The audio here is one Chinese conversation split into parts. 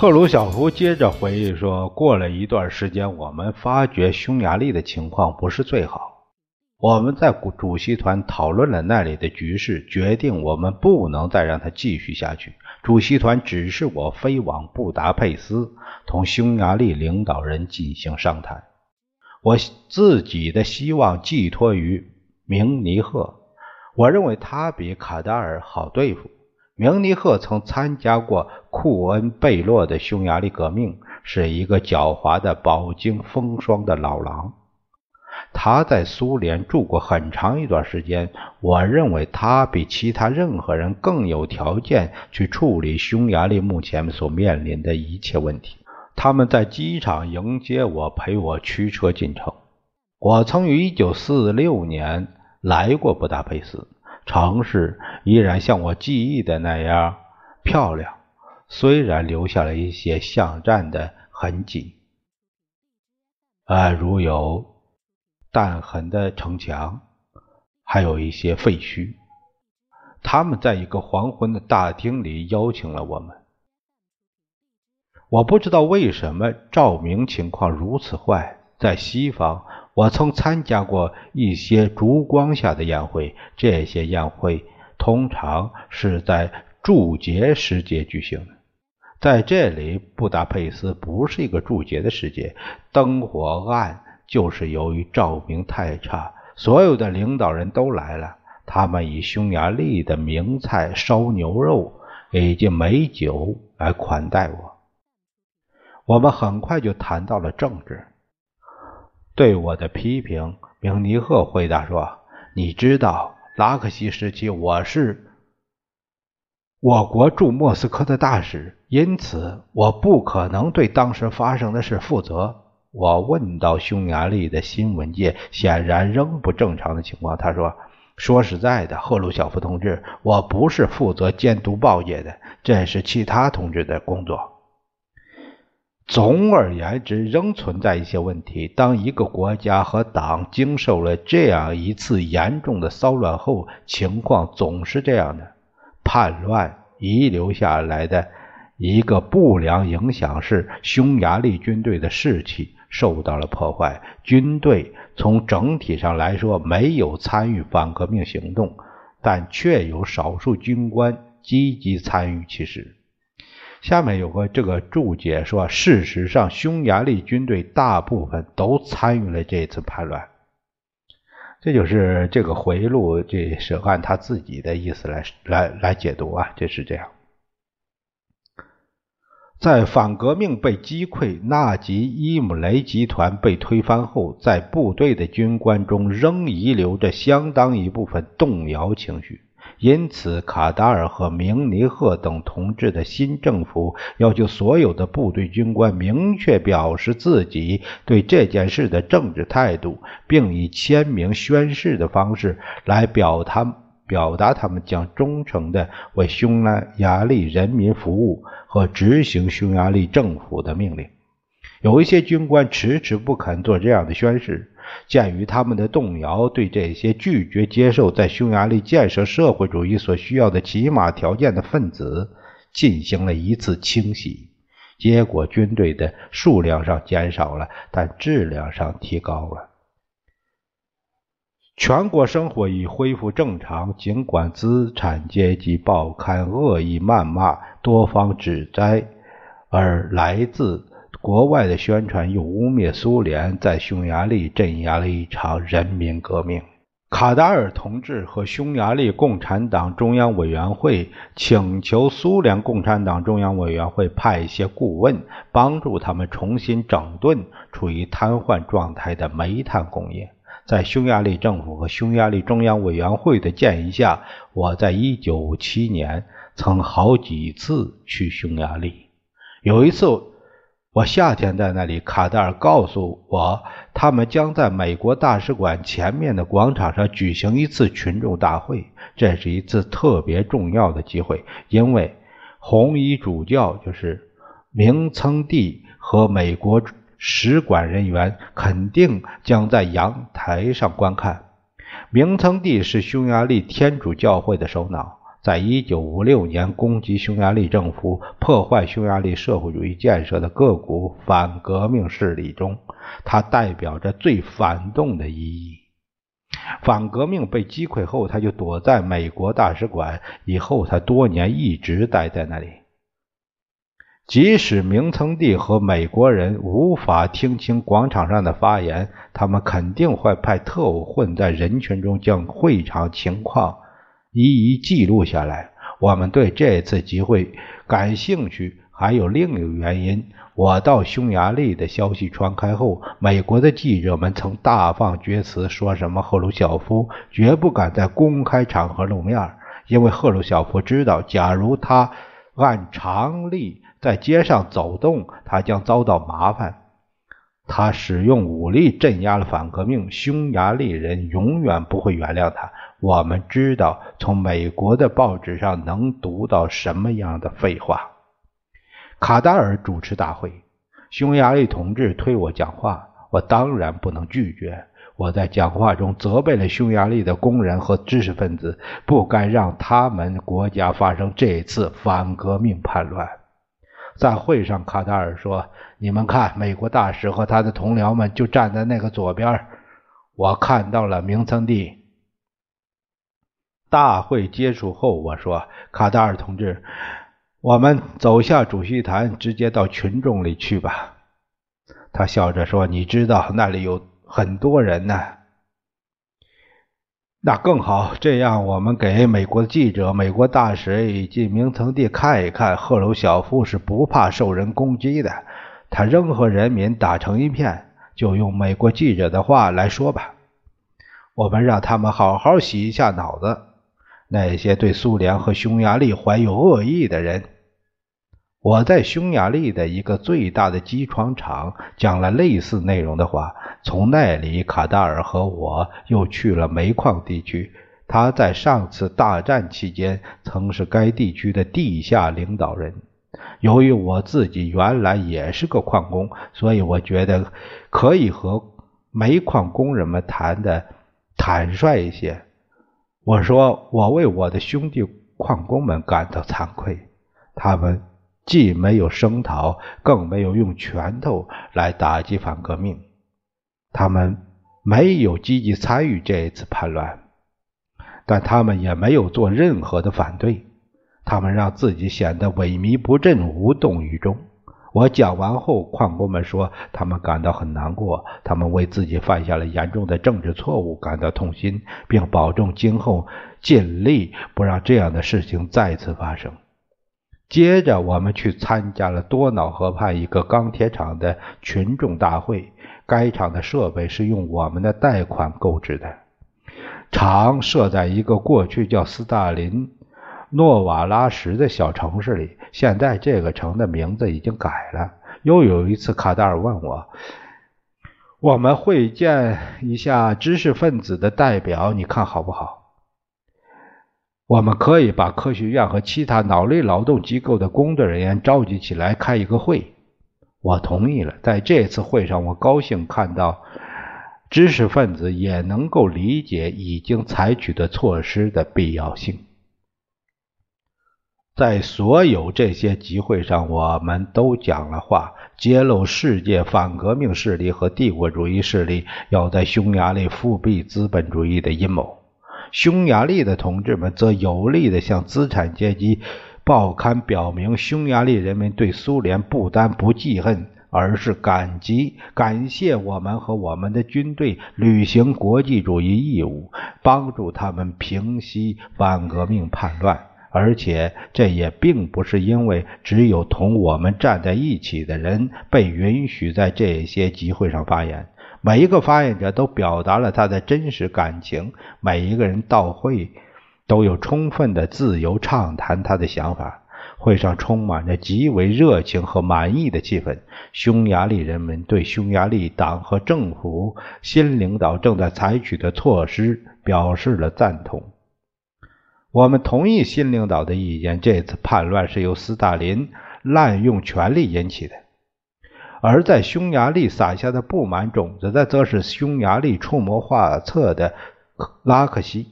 赫鲁晓夫接着回忆说：“过了一段时间，我们发觉匈牙利的情况不是最好。我们在主席团讨论了那里的局势，决定我们不能再让它继续下去。主席团指示我飞往布达佩斯，同匈牙利领导人进行商谈。我自己的希望寄托于明尼赫，我认为他比卡达尔好对付。”明尼赫曾参加过库恩贝洛的匈牙利革命，是一个狡猾的饱经风霜的老狼。他在苏联住过很长一段时间，我认为他比其他任何人更有条件去处理匈牙利目前所面临的一切问题。他们在机场迎接我，陪我驱车进城。我曾于1946年来过布达佩斯。城市依然像我记忆的那样漂亮，虽然留下了一些巷战的痕迹，啊，如有弹痕的城墙，还有一些废墟。他们在一个黄昏的大厅里邀请了我们。我不知道为什么照明情况如此坏，在西方。我曾参加过一些烛光下的宴会，这些宴会通常是在祝节时节举行的。在这里，布达佩斯不是一个祝节的时节，灯火暗，就是由于照明太差。所有的领导人都来了，他们以匈牙利的名菜烧牛肉以及美酒来款待我。我们很快就谈到了政治。对我的批评，明尼赫回答说：“你知道，拉克西时期我是我国驻莫斯科的大使，因此我不可能对当时发生的事负责。”我问到匈牙利的新闻界显然仍不正常的情况，他说：“说实在的，赫鲁晓夫同志，我不是负责监督报业的，这是其他同志的工作。”总而言之，仍存在一些问题。当一个国家和党经受了这样一次严重的骚乱后，情况总是这样的。叛乱遗留下来的一个不良影响是，匈牙利军队的士气受到了破坏。军队从整体上来说没有参与反革命行动，但却有少数军官积极参与其事。下面有个这个注解说，事实上，匈牙利军队大部分都参与了这次叛乱。这就是这个回忆录，这是按他自己的意思来来来解读啊，这是这样。在反革命被击溃，纳吉伊姆雷集团被推翻后，在部队的军官中仍遗留着相当一部分动摇情绪。因此，卡达尔和明尼赫等同志的新政府要求所有的部队军官明确表示自己对这件事的政治态度，并以签名宣誓的方式来表他表达他们将忠诚地为匈牙利人民服务和执行匈牙利政府的命令。有一些军官迟迟不肯做这样的宣誓。鉴于他们的动摇，对这些拒绝接受在匈牙利建设社会主义所需要的起码条件的分子进行了一次清洗，结果军队的数量上减少了，但质量上提高了。全国生活已恢复正常，尽管资产阶级报刊恶意谩骂、多方指摘，而来自。国外的宣传又污蔑苏联在匈牙利镇压了一场人民革命。卡达尔同志和匈牙利共产党中央委员会请求苏联共产党中央委员会派一些顾问，帮助他们重新整顿处于瘫痪状态的煤炭工业。在匈牙利政府和匈牙利中央委员会的建议下，我在一九五七年曾好几次去匈牙利。有一次，我夏天在那里，卡德尔告诉我。他们将在美国大使馆前面的广场上举行一次群众大会，这是一次特别重要的机会，因为红衣主教就是明曾帝和美国使馆人员肯定将在阳台上观看。明曾帝是匈牙利天主教会的首脑。在一九五六年攻击匈牙利政府、破坏匈牙利社会主义建设的各股反革命势力中，他代表着最反动的意义。反革命被击溃后，他就躲在美国大使馆。以后，他多年一直待在那里。即使明曾帝和美国人无法听清广场上的发言，他们肯定会派特务混在人群中，将会场情况。一一记录下来。我们对这次集会感兴趣，还有另一个原因。我到匈牙利的消息传开后，美国的记者们曾大放厥词，说什么赫鲁晓夫绝不敢在公开场合露面，因为赫鲁晓夫知道，假如他按常例在街上走动，他将遭到麻烦。他使用武力镇压了反革命，匈牙利人永远不会原谅他。我们知道从美国的报纸上能读到什么样的废话。卡达尔主持大会，匈牙利同志推我讲话，我当然不能拒绝。我在讲话中责备了匈牙利的工人和知识分子，不该让他们国家发生这次反革命叛乱。在会上，卡达尔说：“你们看，美国大使和他的同僚们就站在那个左边。我看到了明曾帝。”大会结束后，我说：“卡达尔同志，我们走下主席台，直接到群众里去吧。”他笑着说：“你知道那里有很多人呢。”那更好，这样我们给美国记者、美国大使以及明曾帝看一看，赫鲁晓夫是不怕受人攻击的。他仍和人民打成一片。就用美国记者的话来说吧，我们让他们好好洗一下脑子。那些对苏联和匈牙利怀有恶意的人，我在匈牙利的一个最大的机床厂讲了类似内容的话。从那里，卡达尔和我又去了煤矿地区。他在上次大战期间曾是该地区的地下领导人。由于我自己原来也是个矿工，所以我觉得可以和煤矿工人们谈的坦率一些。我说，我为我的兄弟矿工们感到惭愧，他们既没有声讨，更没有用拳头来打击反革命，他们没有积极参与这一次叛乱，但他们也没有做任何的反对，他们让自己显得萎靡不振、无动于衷。我讲完后，矿工们说他们感到很难过，他们为自己犯下了严重的政治错误感到痛心，并保证今后尽力不让这样的事情再次发生。接着，我们去参加了多瑙河畔一个钢铁厂的群众大会。该厂的设备是用我们的贷款购置的，厂设在一个过去叫斯大林。诺瓦拉什的小城市里，现在这个城的名字已经改了。又有一次，卡达尔问我：“我们会见一下知识分子的代表，你看好不好？”我们可以把科学院和其他脑力劳动机构的工作人员召集起来开一个会。我同意了。在这次会上，我高兴看到知识分子也能够理解已经采取的措施的必要性。在所有这些集会上，我们都讲了话，揭露世界反革命势力和帝国主义势力要在匈牙利复辟资本主义的阴谋。匈牙利的同志们则有力地向资产阶级报刊表明，匈牙利人民对苏联不单不记恨，而是感激、感谢我们和我们的军队履行国际主义义务，帮助他们平息反革命叛乱。而且，这也并不是因为只有同我们站在一起的人被允许在这些集会上发言。每一个发言者都表达了他的真实感情，每一个人到会都有充分的自由畅谈他的想法。会上充满着极为热情和满意的气氛。匈牙利人们对匈牙利党和政府新领导正在采取的措施表示了赞同。我们同意新领导的意见。这次叛乱是由斯大林滥用权力引起的，而在匈牙利撒下的不满种子的，则是匈牙利出谋划策的拉克西。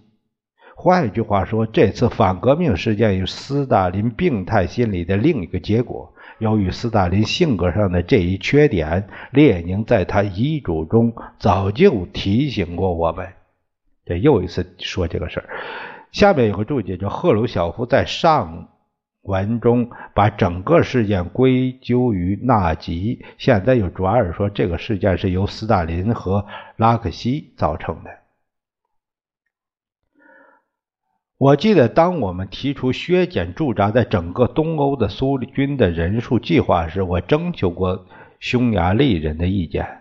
换一句话说，这次反革命事件与斯大林病态心理的另一个结果。由于斯大林性格上的这一缺点，列宁在他遗嘱中早就提醒过我们。这又一次说这个事儿。下面有个注解，叫赫鲁晓夫在上文中把整个事件归咎于纳吉，现在又转而说这个事件是由斯大林和拉克西造成的。我记得，当我们提出削减驻扎在整个东欧的苏军的人数计划时，我征求过匈牙利人的意见。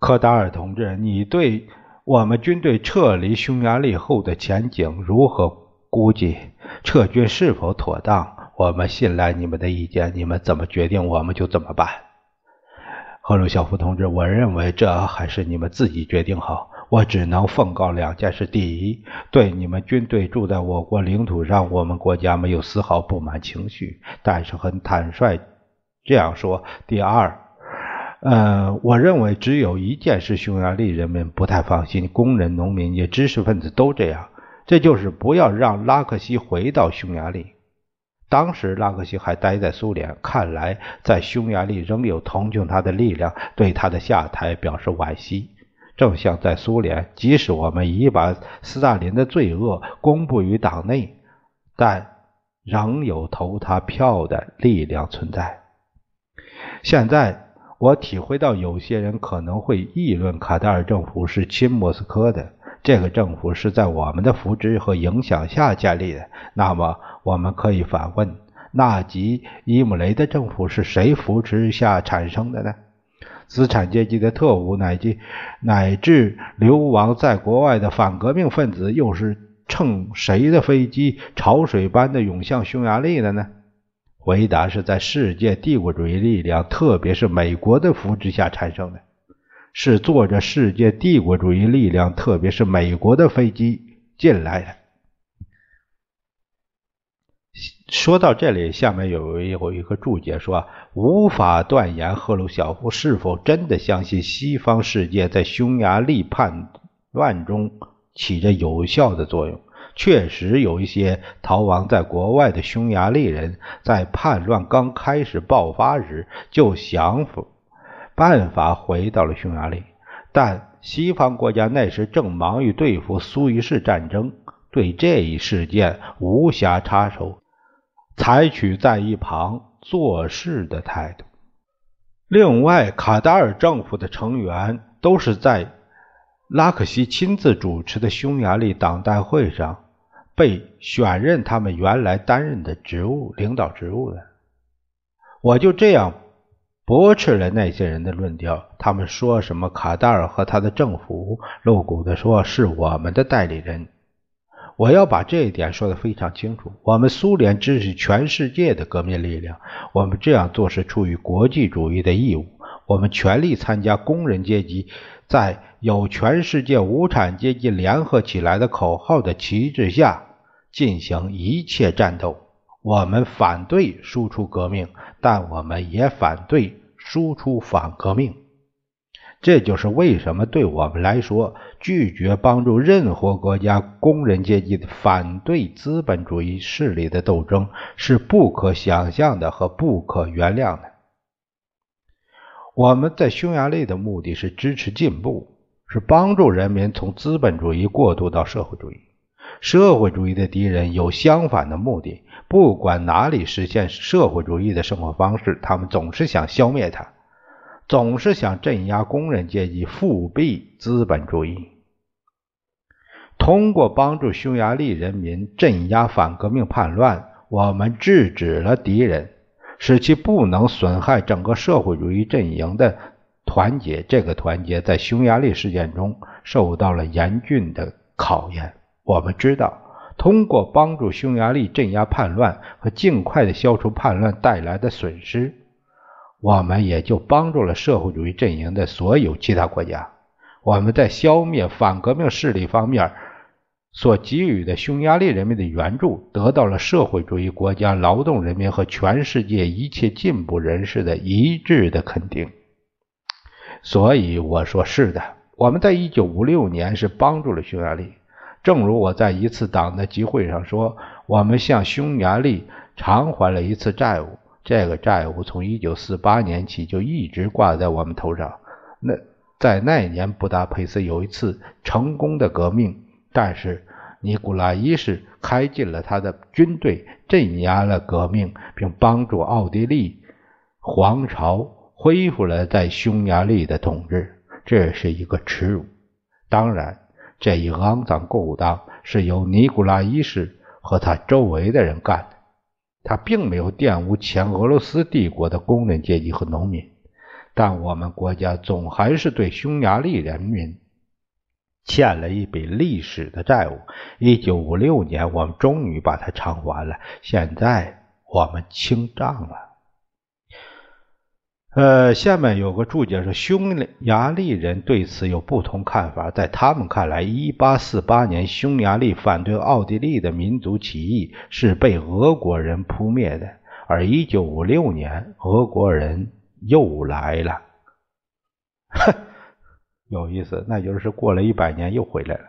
科达尔同志，你对？我们军队撤离匈牙利后的前景如何估计？撤军是否妥当？我们信赖你们的意见，你们怎么决定，我们就怎么办。赫鲁晓夫同志，我认为这还是你们自己决定好。我只能奉告两件事：第一，对你们军队住在我国领土上，我们国家没有丝毫不满情绪，但是很坦率这样说；第二。呃，我认为只有一件事，匈牙利人民不太放心，工人、农民也知识分子都这样，这就是不要让拉克西回到匈牙利。当时拉克西还待在苏联，看来在匈牙利仍有同情他的力量，对他的下台表示惋惜。正像在苏联，即使我们已把斯大林的罪恶公布于党内，但仍有投他票的力量存在。现在。我体会到，有些人可能会议论卡塔尔政府是亲莫斯科的，这个政府是在我们的扶植和影响下建立的。那么，我们可以反问：纳吉伊姆雷的政府是谁扶持下产生的呢？资产阶级的特务，乃至乃至流亡在国外的反革命分子，又是乘谁的飞机潮水般的涌向匈牙利的呢？回答是在世界帝国主义力量，特别是美国的扶持下产生的，是坐着世界帝国主义力量，特别是美国的飞机进来的。说到这里，下面有有一个注解说，无法断言赫鲁晓夫是否真的相信西方世界在匈牙利叛乱中起着有效的作用。确实有一些逃亡在国外的匈牙利人，在叛乱刚开始爆发时就想办法回到了匈牙利，但西方国家那时正忙于对付苏伊士战争，对这一事件无暇插手，采取在一旁做事的态度。另外，卡达尔政府的成员都是在拉克西亲自主持的匈牙利党代会上。被选任他们原来担任的职务、领导职务的，我就这样驳斥了那些人的论调。他们说什么卡达尔和他的政府，露骨的说是我们的代理人。我要把这一点说得非常清楚：我们苏联支持全世界的革命力量，我们这样做是出于国际主义的义务。我们全力参加工人阶级在有全世界无产阶级联合起来的口号的旗帜下。进行一切战斗。我们反对输出革命，但我们也反对输出反革命。这就是为什么对我们来说，拒绝帮助任何国家工人阶级反对资本主义势力的斗争是不可想象的和不可原谅的。我们在匈牙利的目的是支持进步，是帮助人民从资本主义过渡到社会主义。社会主义的敌人有相反的目的，不管哪里实现社会主义的生活方式，他们总是想消灭它。总是想镇压工人阶级，复辟资本主义。通过帮助匈牙利人民镇压反革命叛乱，我们制止了敌人，使其不能损害整个社会主义阵营的团结。这个团结在匈牙利事件中受到了严峻的考验。我们知道，通过帮助匈牙利镇压叛乱和尽快的消除叛乱带来的损失，我们也就帮助了社会主义阵营的所有其他国家。我们在消灭反革命势力方面。所给予的匈牙利人民的援助，得到了社会主义国家劳动人民和全世界一切进步人士的一致的肯定。所以我说是的，我们在一九五六年是帮助了匈牙利。正如我在一次党的集会上说，我们向匈牙利偿还了一次债务，这个债务从一九四八年起就一直挂在我们头上。那在那一年布达佩斯有一次成功的革命。但是尼古拉一世开进了他的军队，镇压了革命，并帮助奥地利皇朝恢复了在匈牙利的统治，这是一个耻辱。当然，这一肮脏勾当是由尼古拉一世和他周围的人干的，他并没有玷污前俄罗斯帝国的工人阶级和农民。但我们国家总还是对匈牙利人民。欠了一笔历史的债务，一九五六年我们终于把它偿还了。现在我们清账了。呃，下面有个注解说，匈牙利人对此有不同看法。在他们看来，一八四八年匈牙利反对奥地利的民族起义是被俄国人扑灭的，而一九五六年俄国人又来了。哼。有意思，那就是过了一百年又回来了。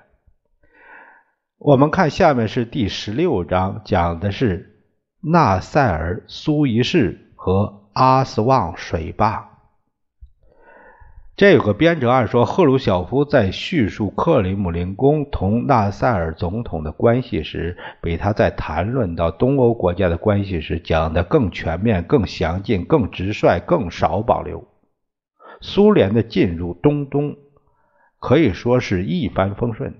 我们看下面是第十六章，讲的是纳赛尔苏伊士和阿斯旺水坝。这有个编者按说，赫鲁晓夫在叙述克里姆林宫同纳赛尔总统的关系时，比他在谈论到东欧国家的关系时讲的更全面、更详尽、更直率、更少保留。苏联的进入中东。可以说是一帆风顺。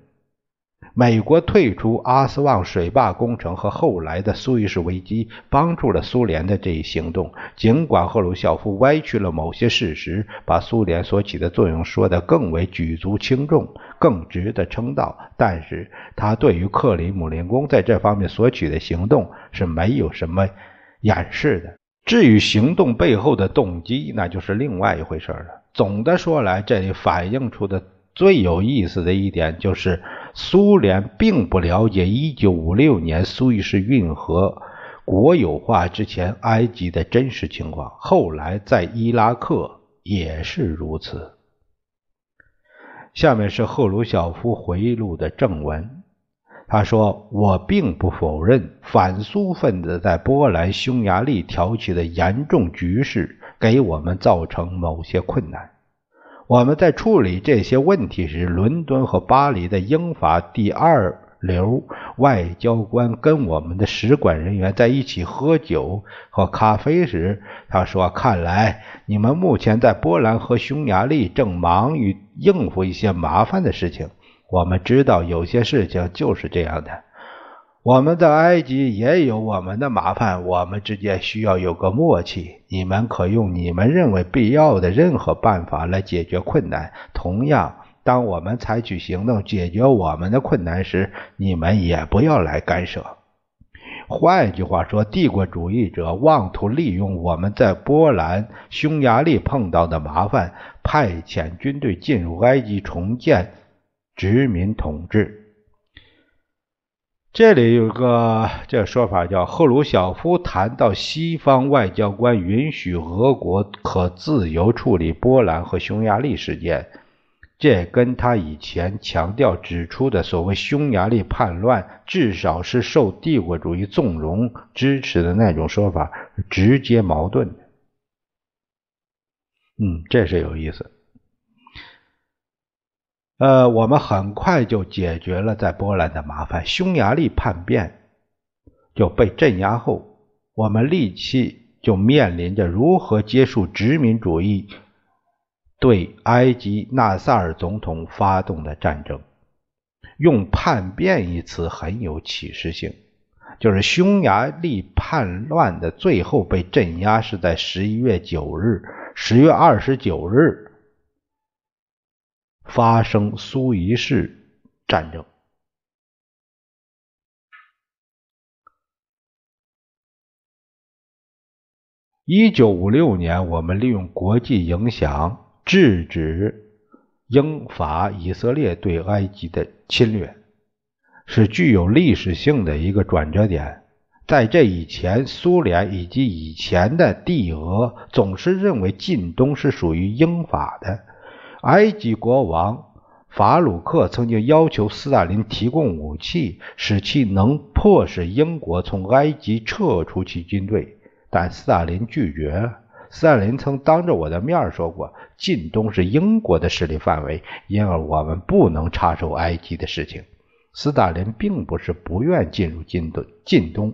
美国退出阿斯旺水坝工程和后来的苏伊士危机，帮助了苏联的这一行动。尽管赫鲁晓夫歪曲了某些事实，把苏联所起的作用说得更为举足轻重，更值得称道，但是他对于克里姆林宫在这方面所取的行动是没有什么掩饰的。至于行动背后的动机，那就是另外一回事了。总的说来，这里反映出的。最有意思的一点就是，苏联并不了解1956年苏伊士运河国有化之前埃及的真实情况，后来在伊拉克也是如此。下面是赫鲁晓夫回忆录的正文，他说：“我并不否认反苏分子在波兰、匈牙利挑起的严重局势给我们造成某些困难。”我们在处理这些问题时，伦敦和巴黎的英法第二流外交官跟我们的使馆人员在一起喝酒喝咖啡时，他说：“看来你们目前在波兰和匈牙利正忙于应付一些麻烦的事情。我们知道有些事情就是这样的。”我们在埃及也有我们的麻烦，我们之间需要有个默契。你们可用你们认为必要的任何办法来解决困难。同样，当我们采取行动解决我们的困难时，你们也不要来干涉。换句话说，帝国主义者妄图利用我们在波兰、匈牙利碰到的麻烦，派遣军队进入埃及重建殖民统治。这里有个这个说法，叫赫鲁晓夫谈到西方外交官允许俄国可自由处理波兰和匈牙利事件，这跟他以前强调指出的所谓匈牙利叛乱至少是受帝国主义纵容支持的那种说法直接矛盾。嗯，这是有意思。呃，我们很快就解决了在波兰的麻烦。匈牙利叛变就被镇压后，我们立即就面临着如何结束殖民主义对埃及纳萨尔总统发动的战争。用“叛变”一词很有启示性，就是匈牙利叛乱的最后被镇压是在十一月九日，十月二十九日发生苏伊士战争。一九五六年，我们利用国际影响制止英法以色列对埃及的侵略，是具有历史性的一个转折点。在这以前，苏联以及以前的帝俄总是认为近东是属于英法的。埃及国王法鲁克曾经要求斯大林提供武器，使其能迫使英国从埃及撤出其军队。但斯大林拒绝了。斯大林曾当着我的面说过：“近东是英国的势力范围，因而我们不能插手埃及的事情。”斯大林并不是不愿进入近东，近东，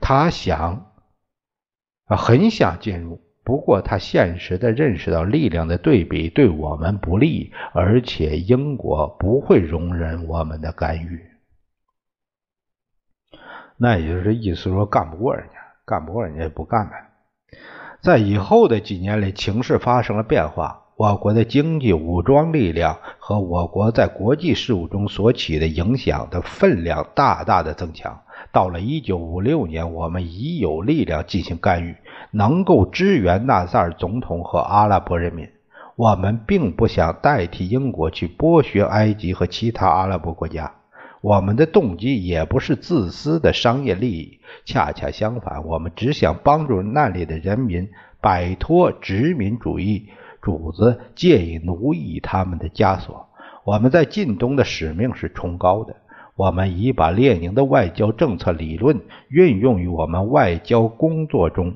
他想，啊，很想进入。不过他现实的认识到力量的对比对我们不利，而且英国不会容忍我们的干预。那也就是意思说，干不过人家。干不过人家就不干呗。在以后的几年里，情势发生了变化，我国的经济武装力量和我国在国际事务中所起的影响的分量大大的增强。到了一九五六年，我们已有力量进行干预，能够支援纳萨尔总统和阿拉伯人民。我们并不想代替英国去剥削埃及和其他阿拉伯国家。我们的动机也不是自私的商业利益，恰恰相反，我们只想帮助那里的人民摆脱殖民主义主子借以奴役他们的枷锁。我们在近东的使命是崇高的，我们已把列宁的外交政策理论运用于我们外交工作中，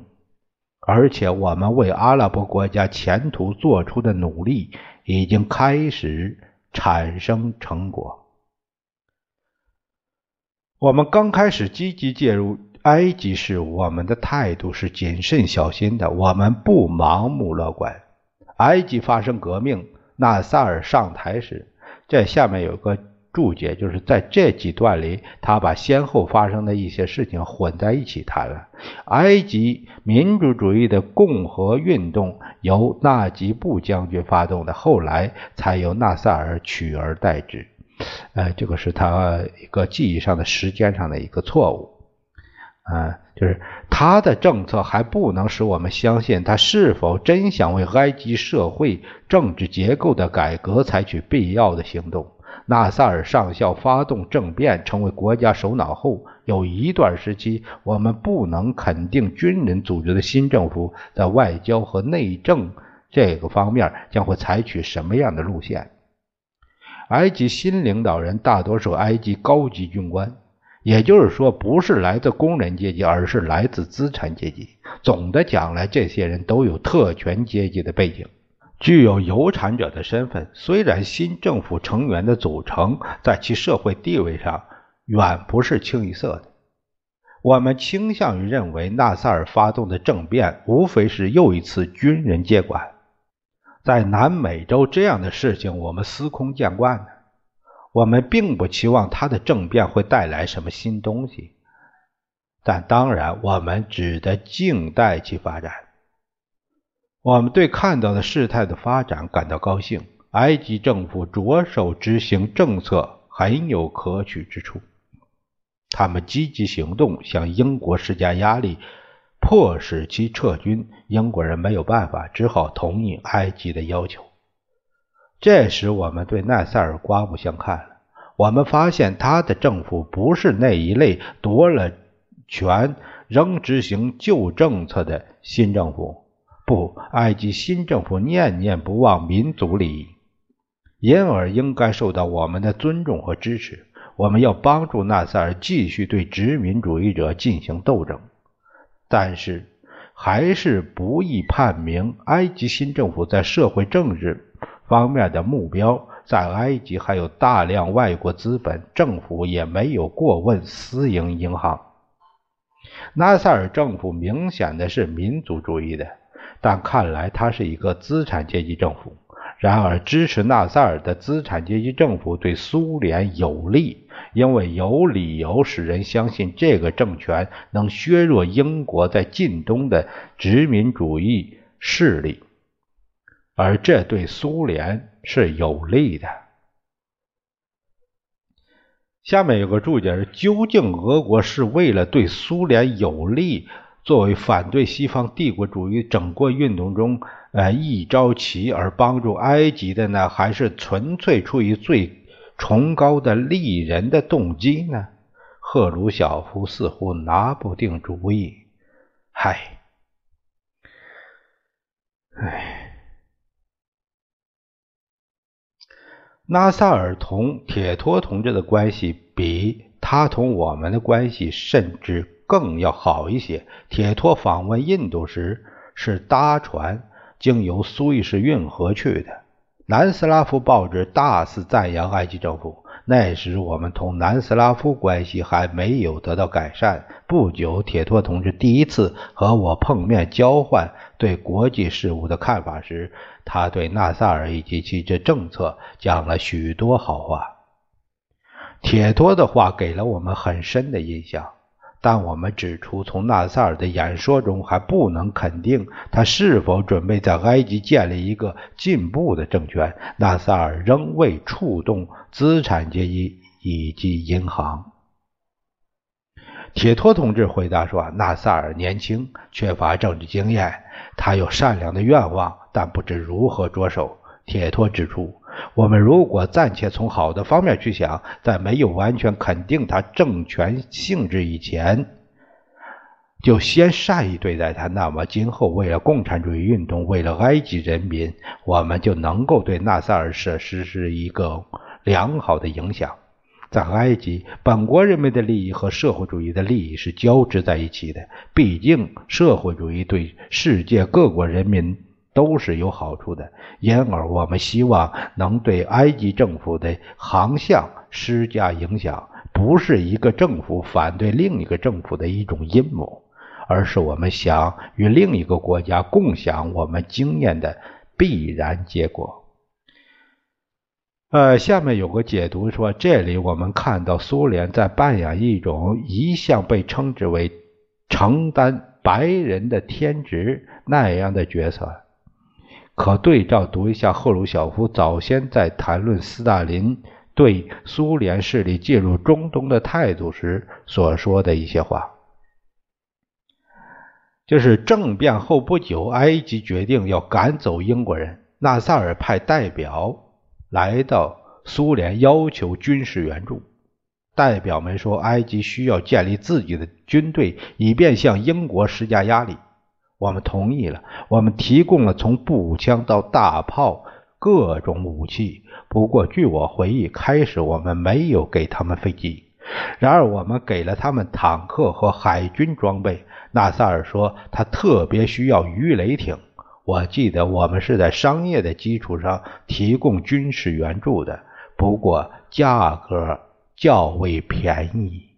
而且我们为阿拉伯国家前途做出的努力已经开始产生成果。我们刚开始积极介入埃及事务，我们的态度是谨慎小心的，我们不盲目乐观。埃及发生革命，纳萨尔上台时，这下面有个注解，就是在这几段里，他把先后发生的一些事情混在一起谈了。埃及民主主义的共和运动由纳吉布将军发动的，后来才由纳萨尔取而代之。呃，这个是他一个记忆上的时间上的一个错误，啊，就是他的政策还不能使我们相信他是否真想为埃及社会政治结构的改革采取必要的行动。纳萨尔上校发动政变，成为国家首脑后，有一段时期，我们不能肯定军人组织的新政府在外交和内政这个方面将会采取什么样的路线。埃及新领导人大多数埃及高级军官，也就是说，不是来自工人阶级，而是来自资产阶级。总的讲来，这些人都有特权阶级的背景，具有有产者的身份。虽然新政府成员的组成在其社会地位上远不是清一色的，我们倾向于认为，纳萨尔发动的政变无非是又一次军人接管。在南美洲，这样的事情我们司空见惯的。我们并不期望他的政变会带来什么新东西，但当然，我们只得静待其发展。我们对看到的事态的发展感到高兴。埃及政府着手执行政策很有可取之处，他们积极行动，向英国施加压力。迫使其撤军，英国人没有办法，只好同意埃及的要求。这时，我们对奈塞尔刮目相看了。我们发现他的政府不是那一类夺了权仍执行旧政策的新政府。不，埃及新政府念念不忘民族利益，因而应该受到我们的尊重和支持。我们要帮助纳赛尔继续对殖民主义者进行斗争。但是，还是不易判明埃及新政府在社会政治方面的目标。在埃及还有大量外国资本，政府也没有过问私营银行。纳赛尔政府明显的是民族主义的，但看来他是一个资产阶级政府。然而，支持纳萨尔的资产阶级政府对苏联有利，因为有理由使人相信这个政权能削弱英国在近东的殖民主义势力，而这对苏联是有利的。下面有个注解：是究竟俄国是为了对苏联有利，作为反对西方帝国主义整个运动中？呃，一招棋而帮助埃及的呢，还是纯粹出于最崇高的利人的动机呢？赫鲁晓夫似乎拿不定主意。嗨，唉，拉萨尔同铁托同志的关系比他同我们的关系甚至更要好一些。铁托访问印度时是搭船。经由苏伊士运河去的。南斯拉夫报纸大肆赞扬埃及政府。那时我们同南斯拉夫关系还没有得到改善。不久，铁托同志第一次和我碰面，交换对国际事务的看法时，他对纳萨尔以及其这政策讲了许多好话。铁托的话给了我们很深的印象。但我们指出，从纳萨尔的演说中还不能肯定他是否准备在埃及建立一个进步的政权。纳萨尔仍未触动资产阶级以及银行。铁托同志回答说：“纳萨尔年轻，缺乏政治经验，他有善良的愿望，但不知如何着手。”铁托指出。我们如果暂且从好的方面去想，在没有完全肯定他政权性质以前，就先善意对待他，那么今后为了共产主义运动，为了埃及人民，我们就能够对纳萨尔社实施一个良好的影响。在埃及，本国人民的利益和社会主义的利益是交织在一起的，毕竟社会主义对世界各国人民。都是有好处的，因而我们希望能对埃及政府的航向施加影响，不是一个政府反对另一个政府的一种阴谋，而是我们想与另一个国家共享我们经验的必然结果。呃，下面有个解读说，这里我们看到苏联在扮演一种一向被称之为承担白人的天职那样的角色。可对照读一下赫鲁晓夫早先在谈论斯大林对苏联势力介入中东的态度时所说的一些话，就是政变后不久，埃及决定要赶走英国人，纳萨尔派代表来到苏联要求军事援助。代表们说，埃及需要建立自己的军队，以便向英国施加压力。我们同意了，我们提供了从步枪到大炮各种武器。不过，据我回忆，开始我们没有给他们飞机，然而我们给了他们坦克和海军装备。纳萨尔说，他特别需要鱼雷艇。我记得我们是在商业的基础上提供军事援助的，不过价格较为便宜。